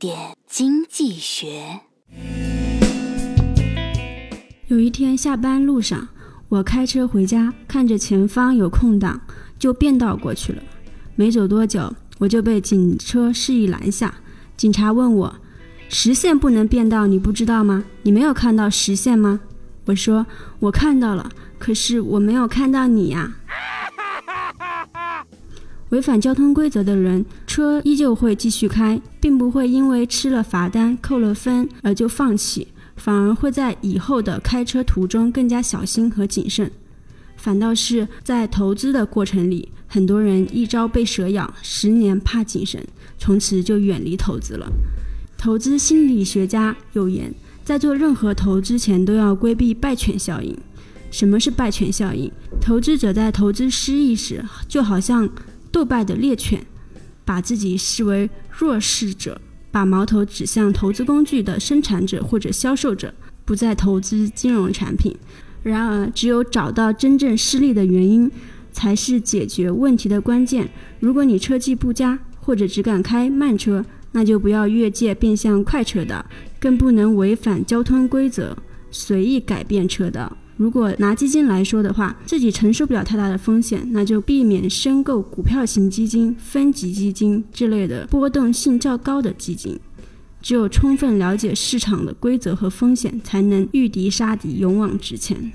点经济学。有一天下班路上，我开车回家，看着前方有空档，就变道过去了。没走多久，我就被警车示意拦下。警察问我：“实线不能变道，你不知道吗？你没有看到实线吗？”我说：“我看到了，可是我没有看到你呀。”违反交通规则的人，车依旧会继续开，并不会因为吃了罚单、扣了分而就放弃，反而会在以后的开车途中更加小心和谨慎。反倒是在投资的过程里，很多人一朝被蛇咬，十年怕井绳，从此就远离投资了。投资心理学家有言，在做任何投资前都要规避败犬效应。什么是败犬效应？投资者在投资失意时，就好像斗败的猎犬，把自己视为弱势者，把矛头指向投资工具的生产者或者销售者，不再投资金融产品。然而，只有找到真正失利的原因，才是解决问题的关键。如果你车技不佳，或者只敢开慢车，那就不要越界变向快车道，更不能违反交通规则随意改变车道。如果拿基金来说的话，自己承受不了太大的风险，那就避免申购股票型基金、分级基金之类的波动性较高的基金。只有充分了解市场的规则和风险，才能御敌杀敌，勇往直前。